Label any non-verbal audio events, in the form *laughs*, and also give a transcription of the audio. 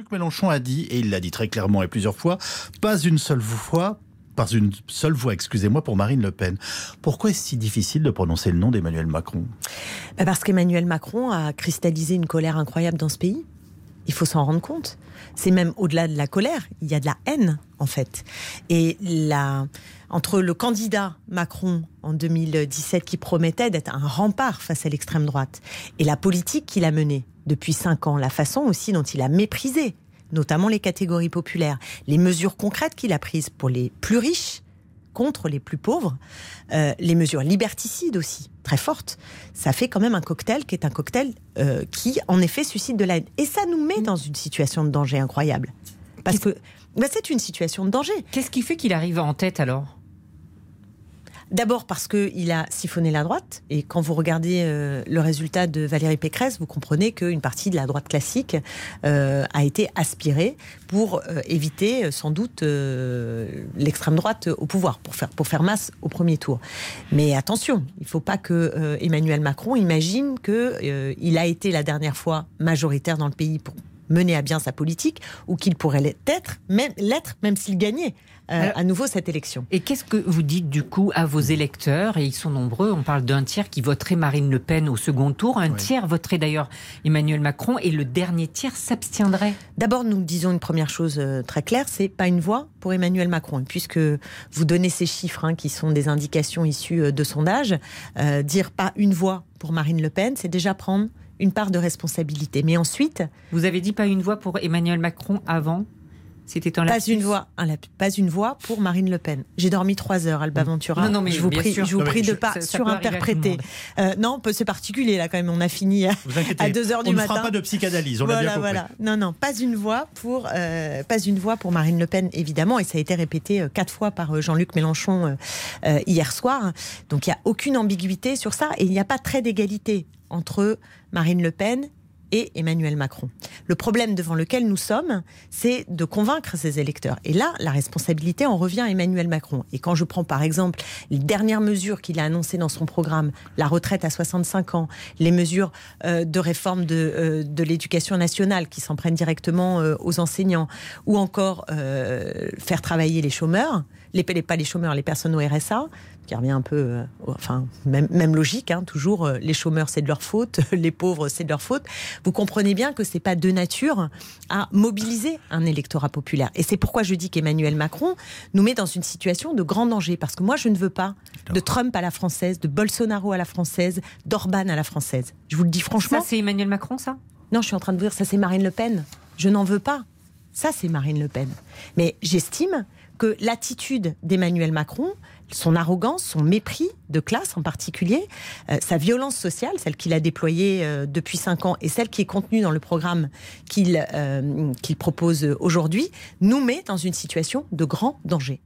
Jean-Luc Mélenchon a dit, et il l'a dit très clairement et plusieurs fois, pas une seule fois, pas une seule voix, excusez-moi, pour Marine Le Pen. Pourquoi est-ce si difficile de prononcer le nom d'Emmanuel Macron? Bah, Parce qu'Emmanuel Macron a cristallisé une colère incroyable dans ce pays. Il faut s'en rendre compte. C'est même au-delà de la colère, il y a de la haine, en fait. Et la, entre le candidat Macron en 2017 qui promettait d'être un rempart face à l'extrême droite et la politique qu'il a menée depuis cinq ans, la façon aussi dont il a méprisé notamment les catégories populaires, les mesures concrètes qu'il a prises pour les plus riches contre les plus pauvres, euh, les mesures liberticides aussi, très fortes, ça fait quand même un cocktail qui est un cocktail euh, qui, en effet, suscite de la haine. Et ça nous met dans une situation de danger incroyable. Parce que bah, c'est une situation de danger. Qu'est-ce qui fait qu'il arrive en tête alors? D'abord parce qu'il a siphonné la droite, et quand vous regardez euh, le résultat de Valérie Pécresse, vous comprenez qu'une partie de la droite classique euh, a été aspirée pour euh, éviter sans doute l'extrême droite au pouvoir, pour faire, masse au premier tour. Mais attention, il ne faut pas que Emmanuel Macron imagine qu'il a été la dernière fois majoritaire dans le pays mener à bien sa politique, ou qu'il pourrait l'être, même, l'être même s'il gagnait. Euh, à nouveau cette élection. Et qu'est-ce que vous dites du coup à vos électeurs Et ils sont nombreux. On parle d'un tiers qui voterait Marine Le Pen au second tour. Un tiers voterait d'ailleurs Emmanuel Macron. Et le dernier tiers s'abstiendrait? D'abord, nous disons une première chose euh, très claire c'est pas une voix pour Emmanuel Macron. Puisque vous donnez ces chiffres hein, qui sont des indications issues euh, de sondages, dire pas une voix pour Marine Le Pen, c'est déjà prendre une part de responsabilité. Mais ensuite. Vous avez dit pas une voix pour Emmanuel Macron avant c'était pas une voix, pas une voix pour Marine Le Pen. J'ai dormi trois heures, Alba Ventura. Non, non, mais je vous prie, je vous prie de pas surinterpréter. Euh, non, c'est particulier là quand même. On a fini à, à 2 heures du matin. On ne fera pas de psychanalyse. On voilà, bien. Voilà. Non, non, pas une voix pour, euh, pas une voix pour Marine Le Pen évidemment, et ça a été répété euh, quatre fois par Jean-Luc Mélenchon hier soir. Donc il y a aucune ambiguïté sur ça, et il n'y a pas très d'égalité entre Marine LePen et Emmanuel Macron. Le problème devant lequel nous sommes, c'est de convaincre ces électeurs. Et là, la responsabilité en revient à Emmanuel Macron. Et quand je prends par exemple les dernières mesures qu'il a annoncées dans son programme, la retraite à 65 ans, les mesures euh, de réforme de, euh, de l'éducation nationale qui s'en prennent directement euh, aux enseignants, ou encore faire travailler les chômeurs, les, pas les chômeurs, les personnes au RSA, qui revient un peu, euh, enfin, même, même logique, hein, toujours, euh, les chômeurs c'est de leur faute, *laughs* les pauvres c'est de leur faute. Vous comprenez bien que c'est pas de nature à mobiliser un électorat populaire. Et c'est pourquoi je dis qu'Emmanuel Macron nous met dans une situation de grand danger, parce que moi je ne veux pas de Trump à la française, de Bolsonaro à la française, d'Orban à la française. Je vous le dis franchement. Ça c'est Emmanuel Macron, ça? Non, je suis en train de vous dire, ça c'est Marine Le Pen. Je n'en veux pas. Ça, c'est Marine Le Pen. Mais j'estime que l'attitude d'Emmanuel Macron, son arrogance, son mépris de classe en particulier, euh, sa violence sociale, celle qu'il a déployée euh, depuis cinq ans et celle qui est contenue dans le programme qu'il euh, qu'il propose aujourd'hui, nous met dans une situation de grand danger.